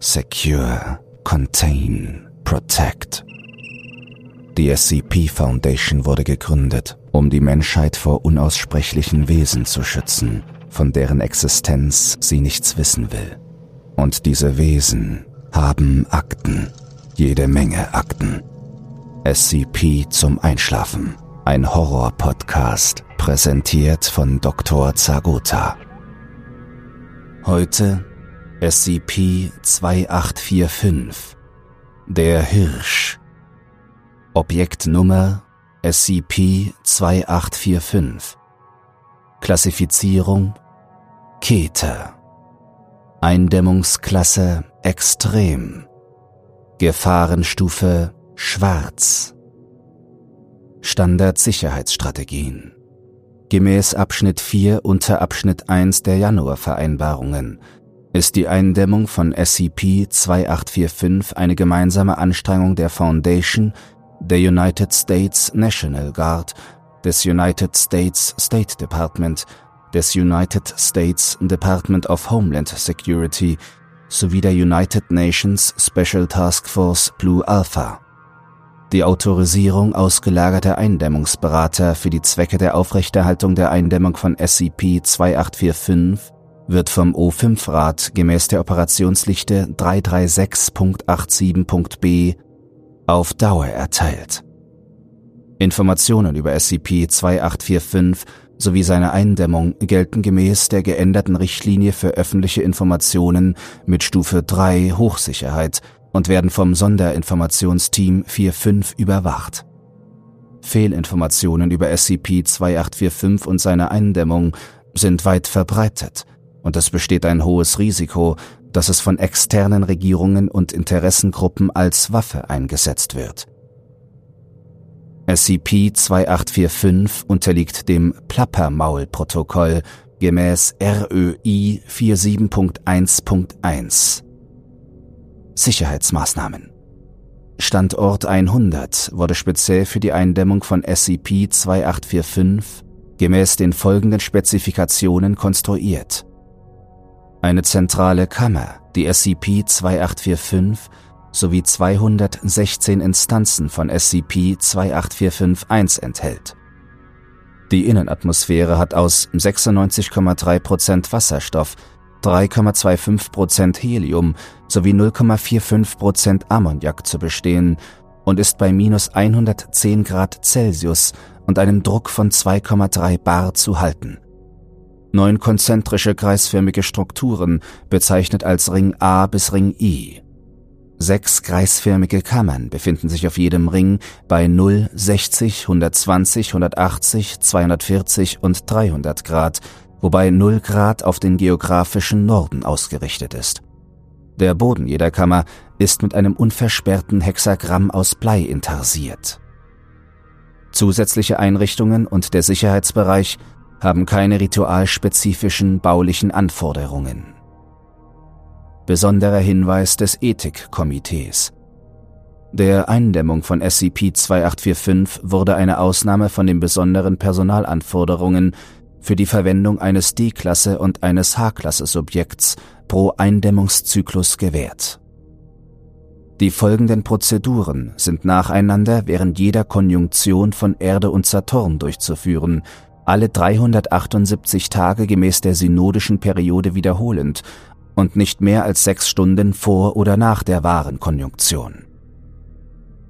Secure, Contain, Protect. Die SCP Foundation wurde gegründet, um die Menschheit vor unaussprechlichen Wesen zu schützen, von deren Existenz sie nichts wissen will. Und diese Wesen haben Akten, jede Menge Akten. SCP zum Einschlafen, ein Horror-Podcast, präsentiert von Dr. Zagota. Heute SCP-2845 Der Hirsch. Objektnummer SCP-2845 Klassifizierung Keter. Eindämmungsklasse Extrem. Gefahrenstufe Schwarz. Standardsicherheitsstrategien. Gemäß Abschnitt 4 unter Abschnitt 1 der Januarvereinbarungen ist die Eindämmung von SCP-2845 eine gemeinsame Anstrengung der Foundation, der United States National Guard, des United States State Department, des United States Department of Homeland Security sowie der United Nations Special Task Force Blue Alpha. Die Autorisierung ausgelagerter Eindämmungsberater für die Zwecke der Aufrechterhaltung der Eindämmung von SCP-2845 wird vom O5-Rat gemäß der Operationslichte 336.87.b auf Dauer erteilt. Informationen über SCP-2845 sowie seine Eindämmung gelten gemäß der geänderten Richtlinie für öffentliche Informationen mit Stufe 3 Hochsicherheit und werden vom Sonderinformationsteam 45 überwacht. Fehlinformationen über SCP-2845 und seine Eindämmung sind weit verbreitet und es besteht ein hohes Risiko, dass es von externen Regierungen und Interessengruppen als Waffe eingesetzt wird. SCP-2845 unterliegt dem Plappermaul-Protokoll gemäß RÖI 47.1.1. Sicherheitsmaßnahmen Standort 100 wurde speziell für die Eindämmung von SCP-2845 gemäß den folgenden Spezifikationen konstruiert. Eine zentrale Kammer, die SCP-2845 sowie 216 Instanzen von SCP-28451 enthält. Die Innenatmosphäre hat aus 96,3% Wasserstoff, 3,25% Helium sowie 0,45% Ammoniak zu bestehen und ist bei minus 110 Grad Celsius und einem Druck von 2,3 Bar zu halten. Neun konzentrische kreisförmige Strukturen, bezeichnet als Ring A bis Ring I, Sechs kreisförmige Kammern befinden sich auf jedem Ring bei 0, 60, 120, 180, 240 und 300 Grad, wobei 0 Grad auf den geografischen Norden ausgerichtet ist. Der Boden jeder Kammer ist mit einem unversperrten Hexagramm aus Blei intarsiert. Zusätzliche Einrichtungen und der Sicherheitsbereich haben keine ritualspezifischen baulichen Anforderungen. Besonderer Hinweis des Ethikkomitees. Der Eindämmung von SCP-2845 wurde eine Ausnahme von den besonderen Personalanforderungen für die Verwendung eines D-Klasse und eines H-Klasse-Subjekts pro Eindämmungszyklus gewährt. Die folgenden Prozeduren sind nacheinander während jeder Konjunktion von Erde und Saturn durchzuführen, alle 378 Tage gemäß der synodischen Periode wiederholend und nicht mehr als sechs Stunden vor oder nach der wahren Konjunktion.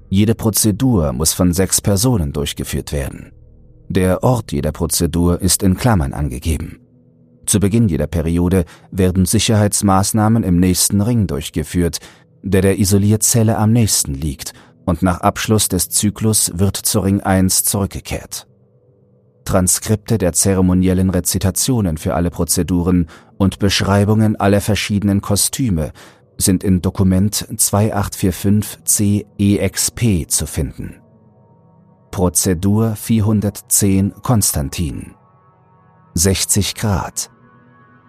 Jede Prozedur muss von sechs Personen durchgeführt werden. Der Ort jeder Prozedur ist in Klammern angegeben. Zu Beginn jeder Periode werden Sicherheitsmaßnahmen im nächsten Ring durchgeführt, der der Isolierzelle am nächsten liegt, und nach Abschluss des Zyklus wird zu Ring 1 zurückgekehrt. Transkripte der zeremoniellen Rezitationen für alle Prozeduren und Beschreibungen aller verschiedenen Kostüme sind in Dokument 2845-CEXP zu finden. Prozedur 410 Konstantin 60 Grad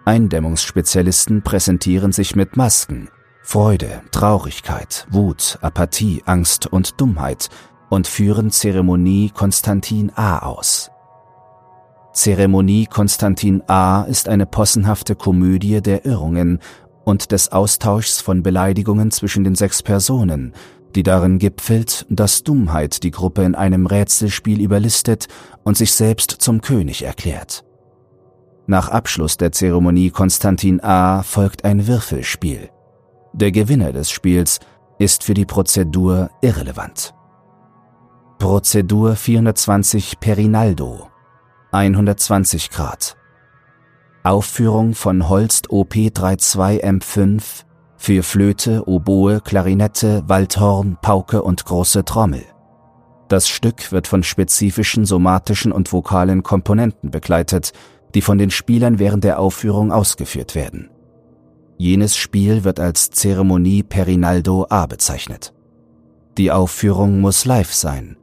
Eindämmungsspezialisten präsentieren sich mit Masken, Freude, Traurigkeit, Wut, Apathie, Angst und Dummheit und führen Zeremonie Konstantin A aus. Zeremonie Konstantin A. ist eine possenhafte Komödie der Irrungen und des Austauschs von Beleidigungen zwischen den sechs Personen, die darin gipfelt, dass Dummheit die Gruppe in einem Rätselspiel überlistet und sich selbst zum König erklärt. Nach Abschluss der Zeremonie Konstantin A folgt ein Würfelspiel. Der Gewinner des Spiels ist für die Prozedur irrelevant. Prozedur 420 Perinaldo 120 Grad Aufführung von Holst OP 32 M5 für Flöte, Oboe, Klarinette, Waldhorn, Pauke und große Trommel. Das Stück wird von spezifischen somatischen und vokalen Komponenten begleitet, die von den Spielern während der Aufführung ausgeführt werden. Jenes Spiel wird als Zeremonie Perinaldo A bezeichnet. Die Aufführung muss live sein.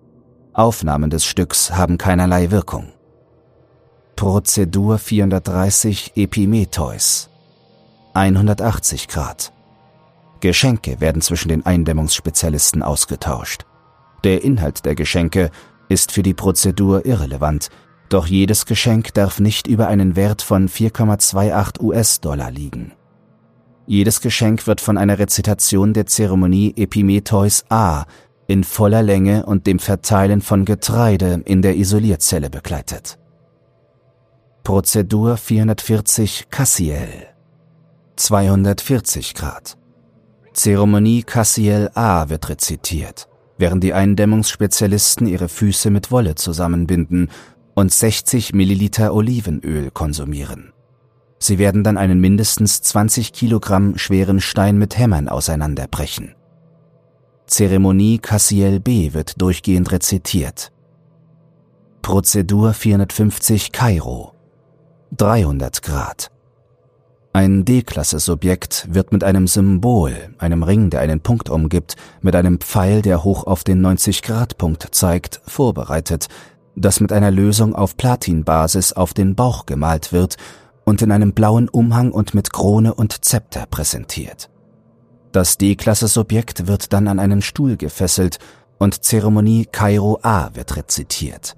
Aufnahmen des Stücks haben keinerlei Wirkung. Prozedur 430 Epimetheus 180 Grad Geschenke werden zwischen den Eindämmungsspezialisten ausgetauscht. Der Inhalt der Geschenke ist für die Prozedur irrelevant, doch jedes Geschenk darf nicht über einen Wert von 4,28 US-Dollar liegen. Jedes Geschenk wird von einer Rezitation der Zeremonie Epimetheus A in voller Länge und dem Verteilen von Getreide in der Isolierzelle begleitet. Prozedur 440 Cassiel 240 Grad Zeremonie Cassiel A wird rezitiert, während die Eindämmungsspezialisten ihre Füße mit Wolle zusammenbinden und 60 Milliliter Olivenöl konsumieren. Sie werden dann einen mindestens 20 Kilogramm schweren Stein mit Hämmern auseinanderbrechen. Zeremonie Cassiel B wird durchgehend rezitiert. Prozedur 450 Kairo 300 Grad. Ein D-Klasse-Subjekt wird mit einem Symbol, einem Ring, der einen Punkt umgibt, mit einem Pfeil, der hoch auf den 90-Grad-Punkt zeigt, vorbereitet, das mit einer Lösung auf Platinbasis auf den Bauch gemalt wird und in einem blauen Umhang und mit Krone und Zepter präsentiert. Das D-Klasse-Subjekt wird dann an einen Stuhl gefesselt und Zeremonie Kairo A wird rezitiert.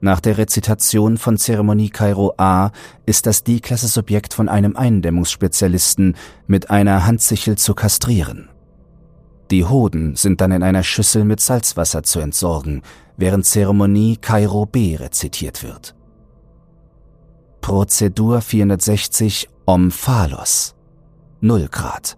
Nach der Rezitation von Zeremonie Kairo A ist das D-Klasse-Subjekt von einem Eindämmungsspezialisten mit einer Handsichel zu kastrieren. Die Hoden sind dann in einer Schüssel mit Salzwasser zu entsorgen, während Zeremonie Kairo B rezitiert wird. Prozedur 460 Omphalos 0 Grad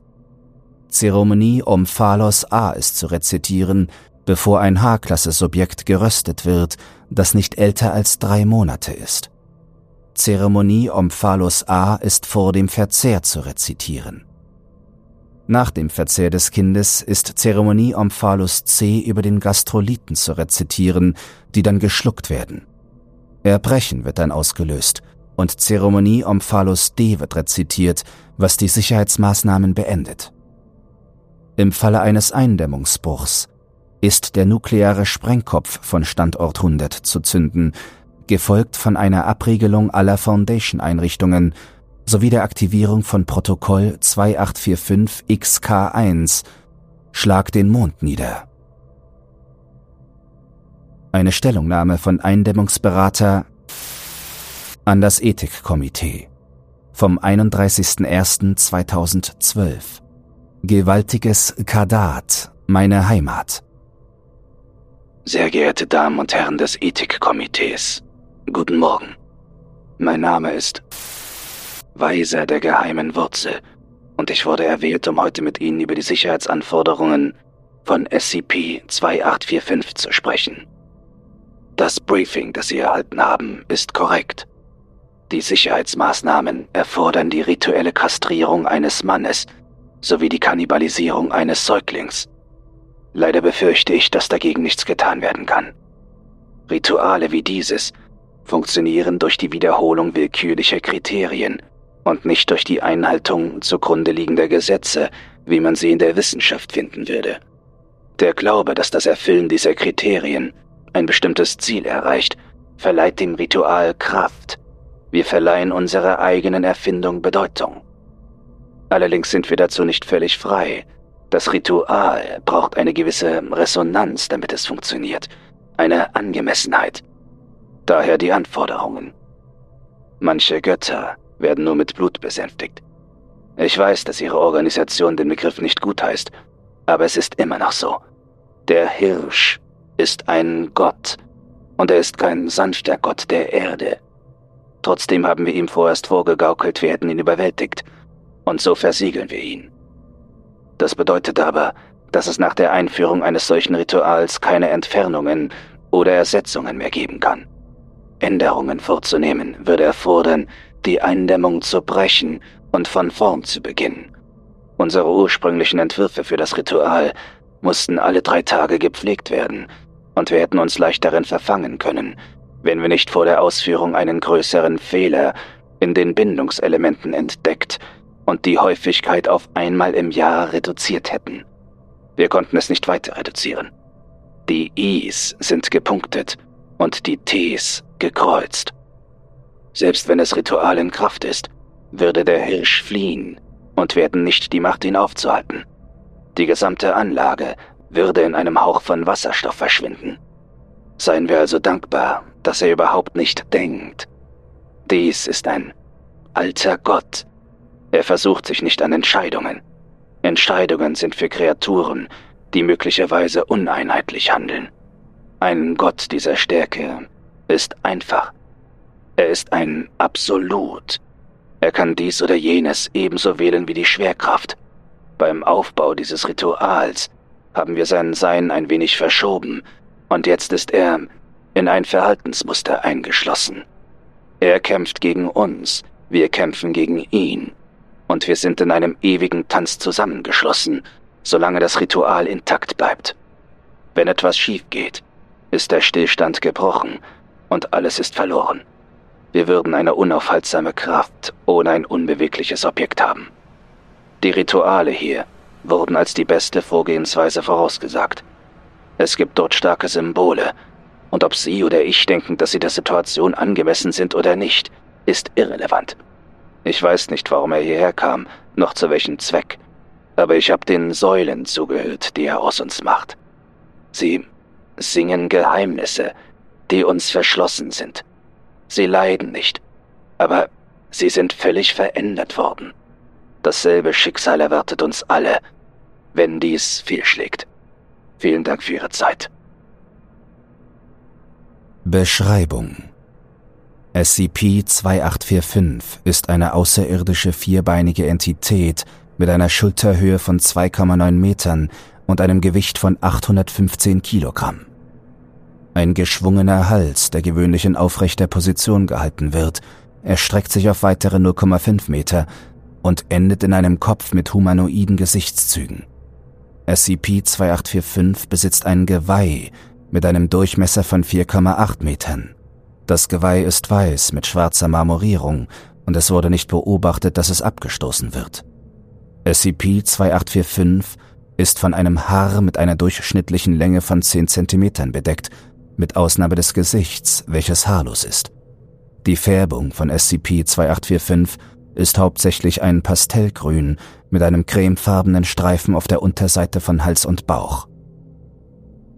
Zeremonie Omphalos A ist zu rezitieren, bevor ein H-Klasse-Subjekt geröstet wird, das nicht älter als drei Monate ist. Zeremonie Omphalos A ist vor dem Verzehr zu rezitieren. Nach dem Verzehr des Kindes ist Zeremonie Omphalos C über den Gastroliten zu rezitieren, die dann geschluckt werden. Erbrechen wird dann ausgelöst und Zeremonie Omphalos D wird rezitiert, was die Sicherheitsmaßnahmen beendet. Im Falle eines Eindämmungsbruchs ist der nukleare Sprengkopf von Standort 100 zu zünden, gefolgt von einer Abriegelung aller Foundation-Einrichtungen sowie der Aktivierung von Protokoll 2845 XK1 Schlag den Mond nieder. Eine Stellungnahme von Eindämmungsberater an das Ethikkomitee vom 31.01.2012. Gewaltiges Kadat, meine Heimat. Sehr geehrte Damen und Herren des Ethikkomitees, guten Morgen. Mein Name ist Weiser der geheimen Wurzel und ich wurde erwählt, um heute mit Ihnen über die Sicherheitsanforderungen von SCP-2845 zu sprechen. Das Briefing, das Sie erhalten haben, ist korrekt. Die Sicherheitsmaßnahmen erfordern die rituelle Kastrierung eines Mannes sowie die Kannibalisierung eines Säuglings. Leider befürchte ich, dass dagegen nichts getan werden kann. Rituale wie dieses funktionieren durch die Wiederholung willkürlicher Kriterien und nicht durch die Einhaltung zugrunde liegender Gesetze, wie man sie in der Wissenschaft finden würde. Der Glaube, dass das Erfüllen dieser Kriterien ein bestimmtes Ziel erreicht, verleiht dem Ritual Kraft. Wir verleihen unserer eigenen Erfindung Bedeutung. Allerdings sind wir dazu nicht völlig frei, das Ritual braucht eine gewisse Resonanz, damit es funktioniert, eine Angemessenheit. Daher die Anforderungen. Manche Götter werden nur mit Blut besänftigt. Ich weiß, dass Ihre Organisation den Begriff nicht gutheißt, aber es ist immer noch so. Der Hirsch ist ein Gott, und er ist kein sanfter Gott der Erde. Trotzdem haben wir ihm vorerst vorgegaukelt, wir hätten ihn überwältigt, und so versiegeln wir ihn. Das bedeutet aber, dass es nach der Einführung eines solchen Rituals keine Entfernungen oder Ersetzungen mehr geben kann. Änderungen vorzunehmen würde erfordern, die Eindämmung zu brechen und von vorn zu beginnen. Unsere ursprünglichen Entwürfe für das Ritual mussten alle drei Tage gepflegt werden, und wir hätten uns leicht darin verfangen können, wenn wir nicht vor der Ausführung einen größeren Fehler in den Bindungselementen entdeckt und die Häufigkeit auf einmal im Jahr reduziert hätten. Wir konnten es nicht weiter reduzieren. Die Is sind gepunktet und die Ts gekreuzt. Selbst wenn das Ritual in Kraft ist, würde der Hirsch fliehen und wir hätten nicht die Macht, ihn aufzuhalten. Die gesamte Anlage würde in einem Hauch von Wasserstoff verschwinden. Seien wir also dankbar, dass er überhaupt nicht denkt. Dies ist ein alter Gott. Er versucht sich nicht an Entscheidungen. Entscheidungen sind für Kreaturen, die möglicherweise uneinheitlich handeln. Ein Gott dieser Stärke ist einfach. Er ist ein Absolut. Er kann dies oder jenes ebenso wählen wie die Schwerkraft. Beim Aufbau dieses Rituals haben wir sein Sein ein wenig verschoben, und jetzt ist er in ein Verhaltensmuster eingeschlossen. Er kämpft gegen uns, wir kämpfen gegen ihn, und wir sind in einem ewigen Tanz zusammengeschlossen, solange das Ritual intakt bleibt. Wenn etwas schief geht, ist der Stillstand gebrochen und alles ist verloren. Wir würden eine unaufhaltsame Kraft ohne ein unbewegliches Objekt haben. Die Rituale hier wurden als die beste Vorgehensweise vorausgesagt. Es gibt dort starke Symbole, und ob Sie oder ich denken, dass sie der Situation angemessen sind oder nicht, ist irrelevant. Ich weiß nicht, warum er hierher kam, noch zu welchem Zweck, aber ich habe den Säulen zugehört, die er aus uns macht. Sie singen Geheimnisse, die uns verschlossen sind. Sie leiden nicht, aber sie sind völlig verändert worden. Dasselbe Schicksal erwartet uns alle, wenn dies fehlschlägt. Vielen Dank für Ihre Zeit. Beschreibung SCP-2845 ist eine außerirdische vierbeinige Entität mit einer Schulterhöhe von 2,9 Metern und einem Gewicht von 815 Kilogramm. Ein geschwungener Hals, der gewöhnlich in aufrechter Position gehalten wird, erstreckt sich auf weitere 0,5 Meter und endet in einem Kopf mit humanoiden Gesichtszügen. SCP-2845 besitzt ein Geweih mit einem Durchmesser von 4,8 Metern. Das Geweih ist weiß mit schwarzer Marmorierung und es wurde nicht beobachtet, dass es abgestoßen wird. SCP-2845 ist von einem Haar mit einer durchschnittlichen Länge von 10 cm bedeckt, mit Ausnahme des Gesichts, welches haarlos ist. Die Färbung von SCP-2845 ist hauptsächlich ein Pastellgrün mit einem cremefarbenen Streifen auf der Unterseite von Hals und Bauch.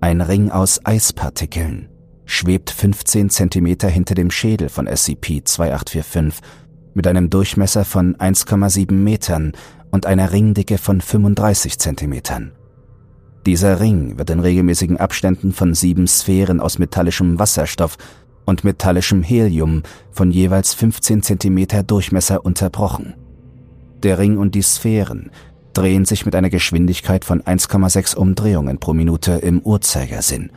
Ein Ring aus Eispartikeln schwebt 15 cm hinter dem Schädel von SCP-2845 mit einem Durchmesser von 1,7 Metern und einer Ringdicke von 35 cm. Dieser Ring wird in regelmäßigen Abständen von sieben Sphären aus metallischem Wasserstoff und metallischem Helium von jeweils 15 cm Durchmesser unterbrochen. Der Ring und die Sphären drehen sich mit einer Geschwindigkeit von 1,6 Umdrehungen pro Minute im Uhrzeigersinn.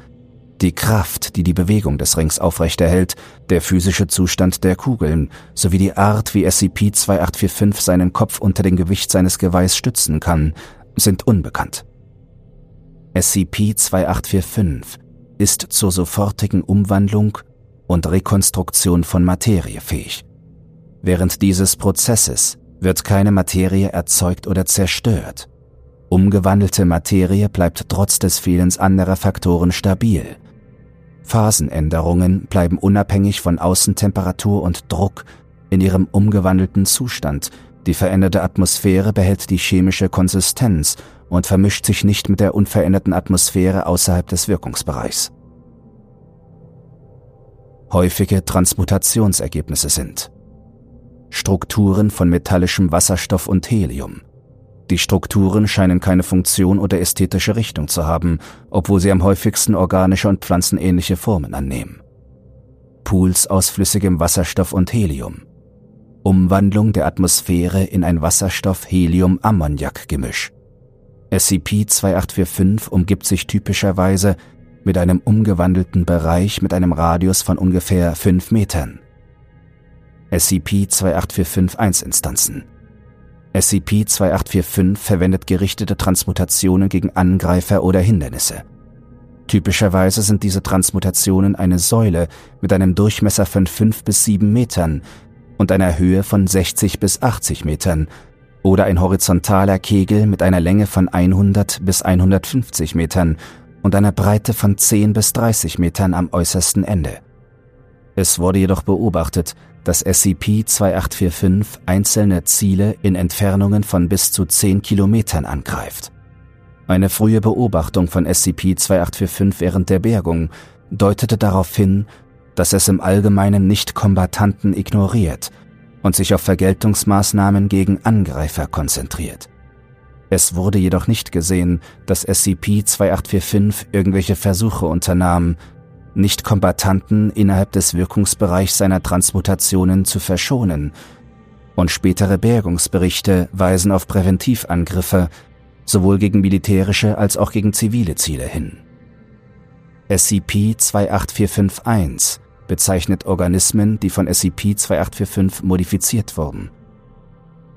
Die Kraft, die die Bewegung des Rings aufrechterhält, der physische Zustand der Kugeln sowie die Art, wie SCP-2845 seinen Kopf unter dem Gewicht seines Geweihs stützen kann, sind unbekannt. SCP-2845 ist zur sofortigen Umwandlung und Rekonstruktion von Materie fähig. Während dieses Prozesses wird keine Materie erzeugt oder zerstört. Umgewandelte Materie bleibt trotz des Fehlens anderer Faktoren stabil. Phasenänderungen bleiben unabhängig von Außentemperatur und Druck in ihrem umgewandelten Zustand. Die veränderte Atmosphäre behält die chemische Konsistenz und vermischt sich nicht mit der unveränderten Atmosphäre außerhalb des Wirkungsbereichs häufige Transmutationsergebnisse sind. Strukturen von metallischem Wasserstoff und Helium. Die Strukturen scheinen keine Funktion oder ästhetische Richtung zu haben, obwohl sie am häufigsten organische und pflanzenähnliche Formen annehmen. Pools aus flüssigem Wasserstoff und Helium. Umwandlung der Atmosphäre in ein Wasserstoff-Helium-Ammoniak-Gemisch. SCP-2845 umgibt sich typischerweise mit einem umgewandelten Bereich mit einem Radius von ungefähr 5 Metern. SCP-28451-Instanzen SCP-2845 verwendet gerichtete Transmutationen gegen Angreifer oder Hindernisse. Typischerweise sind diese Transmutationen eine Säule mit einem Durchmesser von 5 bis 7 Metern und einer Höhe von 60 bis 80 Metern oder ein horizontaler Kegel mit einer Länge von 100 bis 150 Metern und einer Breite von 10 bis 30 Metern am äußersten Ende. Es wurde jedoch beobachtet, dass SCP-2845 einzelne Ziele in Entfernungen von bis zu 10 Kilometern angreift. Eine frühe Beobachtung von SCP-2845 während der Bergung deutete darauf hin, dass es im Allgemeinen Nicht-Kombattanten ignoriert und sich auf Vergeltungsmaßnahmen gegen Angreifer konzentriert. Es wurde jedoch nicht gesehen, dass SCP-2845 irgendwelche Versuche unternahm, Nicht-Kombattanten innerhalb des Wirkungsbereichs seiner Transmutationen zu verschonen, und spätere Bergungsberichte weisen auf Präventivangriffe sowohl gegen militärische als auch gegen zivile Ziele hin. SCP-28451 bezeichnet Organismen, die von SCP-2845 modifiziert wurden.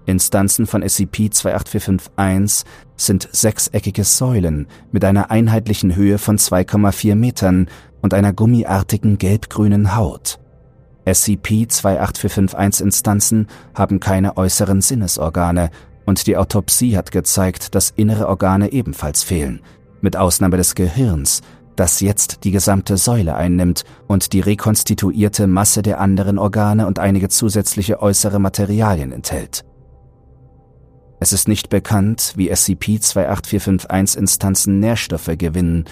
Instanzen von SCP-28451 sind sechseckige Säulen mit einer einheitlichen Höhe von 2,4 Metern und einer gummiartigen gelb-grünen Haut. SCP-28451-Instanzen haben keine äußeren Sinnesorgane und die Autopsie hat gezeigt, dass innere Organe ebenfalls fehlen, mit Ausnahme des Gehirns, das jetzt die gesamte Säule einnimmt und die rekonstituierte Masse der anderen Organe und einige zusätzliche äußere Materialien enthält. Es ist nicht bekannt, wie SCP-28451-Instanzen Nährstoffe gewinnen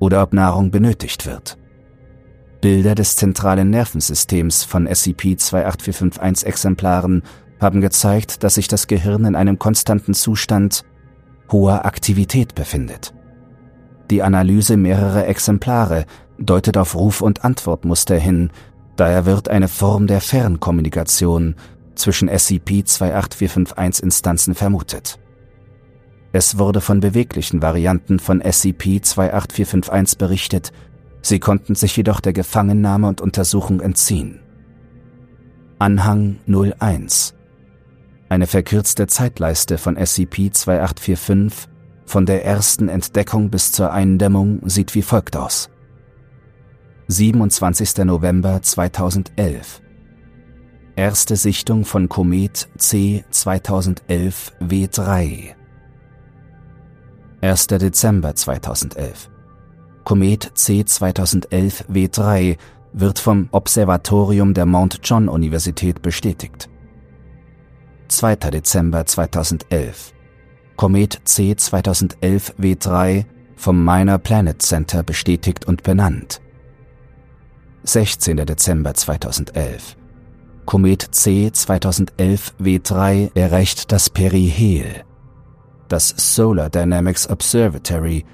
oder ob Nahrung benötigt wird. Bilder des zentralen Nervensystems von SCP-28451-Exemplaren haben gezeigt, dass sich das Gehirn in einem konstanten Zustand hoher Aktivität befindet. Die Analyse mehrerer Exemplare deutet auf Ruf- und Antwortmuster hin, daher wird eine Form der Fernkommunikation zwischen SCP-28451-Instanzen vermutet. Es wurde von beweglichen Varianten von SCP-28451 berichtet, sie konnten sich jedoch der Gefangennahme und Untersuchung entziehen. Anhang 01 Eine verkürzte Zeitleiste von SCP-2845 von der ersten Entdeckung bis zur Eindämmung sieht wie folgt aus. 27. November 2011 Erste Sichtung von Komet C 2011 W3 1. Dezember 2011 Komet C 2011 W3 wird vom Observatorium der Mount John Universität bestätigt. 2. Dezember 2011 Komet C 2011 W3 vom Minor Planet Center bestätigt und benannt. 16. Dezember 2011 Komet C 2011 W3 erreicht das Perihel. Das Solar Dynamics Observatory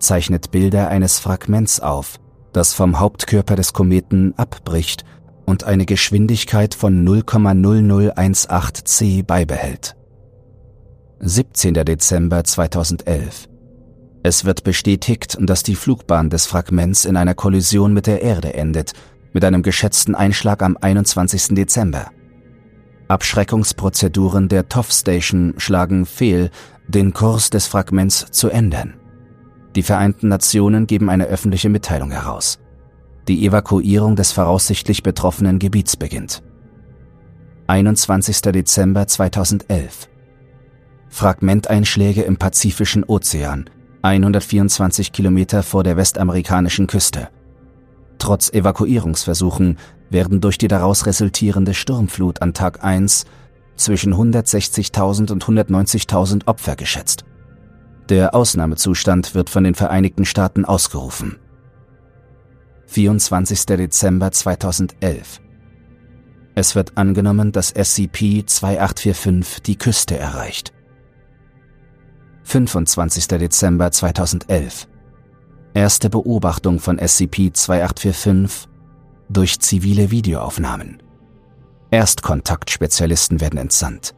zeichnet Bilder eines Fragments auf, das vom Hauptkörper des Kometen abbricht und eine Geschwindigkeit von 0,0018 c beibehält. 17. Dezember 2011. Es wird bestätigt, dass die Flugbahn des Fragments in einer Kollision mit der Erde endet, mit einem geschätzten Einschlag am 21. Dezember. Abschreckungsprozeduren der TOF Station schlagen fehl, den Kurs des Fragments zu ändern. Die Vereinten Nationen geben eine öffentliche Mitteilung heraus. Die Evakuierung des voraussichtlich betroffenen Gebiets beginnt. 21. Dezember 2011 Fragmenteinschläge im Pazifischen Ozean, 124 Kilometer vor der westamerikanischen Küste. Trotz Evakuierungsversuchen werden durch die daraus resultierende Sturmflut an Tag 1 zwischen 160.000 und 190.000 Opfer geschätzt. Der Ausnahmezustand wird von den Vereinigten Staaten ausgerufen. 24. Dezember 2011 Es wird angenommen, dass SCP-2845 die Küste erreicht. 25. Dezember 2011 Erste Beobachtung von SCP-2845 durch zivile Videoaufnahmen. Erstkontaktspezialisten werden entsandt.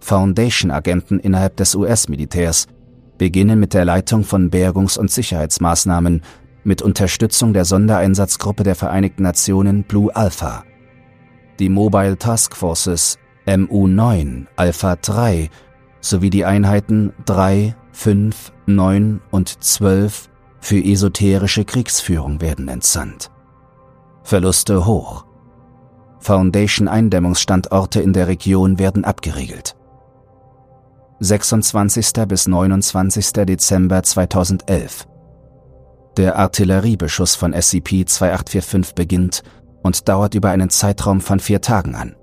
Foundation-Agenten innerhalb des US-Militärs beginnen mit der Leitung von Bergungs- und Sicherheitsmaßnahmen mit Unterstützung der Sondereinsatzgruppe der Vereinigten Nationen Blue Alpha. Die Mobile Task Forces MU9, Alpha 3 sowie die Einheiten 3, 5, 9 und 12 für esoterische Kriegsführung werden entsandt. Verluste hoch. Foundation-Eindämmungsstandorte in der Region werden abgeriegelt. 26. bis 29. Dezember 2011 Der Artilleriebeschuss von SCP-2845 beginnt und dauert über einen Zeitraum von vier Tagen an.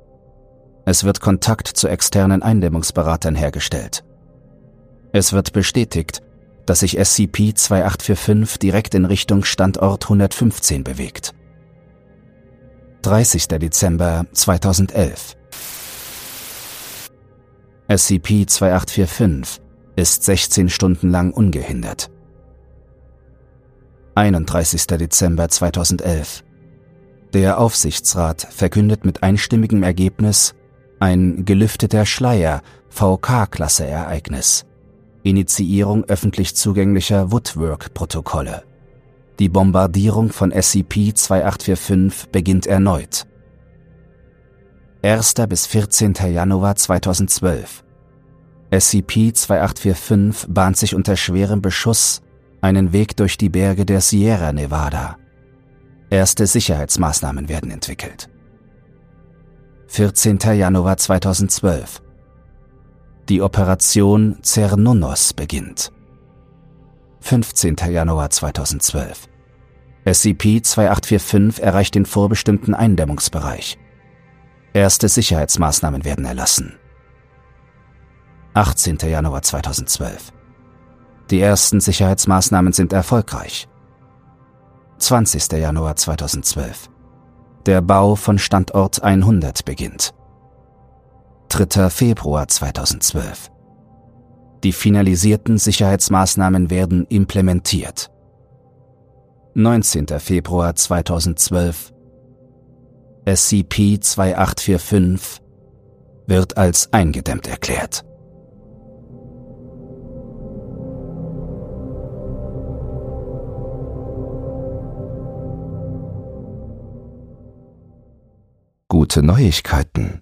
Es wird Kontakt zu externen Eindämmungsberatern hergestellt. Es wird bestätigt, dass sich SCP-2845 direkt in Richtung Standort 115 bewegt. 30. Dezember 2011 SCP-2845 ist 16 Stunden lang ungehindert. 31. Dezember 2011 Der Aufsichtsrat verkündet mit einstimmigem Ergebnis ein gelüfteter Schleier VK-Klasse-Ereignis. Initiierung öffentlich zugänglicher Woodwork-Protokolle. Die Bombardierung von SCP-2845 beginnt erneut. 1. bis 14. Januar 2012 SCP-2845 bahnt sich unter schwerem Beschuss einen Weg durch die Berge der Sierra Nevada. Erste Sicherheitsmaßnahmen werden entwickelt. 14. Januar 2012 die Operation Cernunnos beginnt. 15. Januar 2012. SCP-2845 erreicht den vorbestimmten Eindämmungsbereich. Erste Sicherheitsmaßnahmen werden erlassen. 18. Januar 2012. Die ersten Sicherheitsmaßnahmen sind erfolgreich. 20. Januar 2012. Der Bau von Standort 100 beginnt. 3. Februar 2012. Die finalisierten Sicherheitsmaßnahmen werden implementiert. 19. Februar 2012. SCP-2845 wird als eingedämmt erklärt. Gute Neuigkeiten.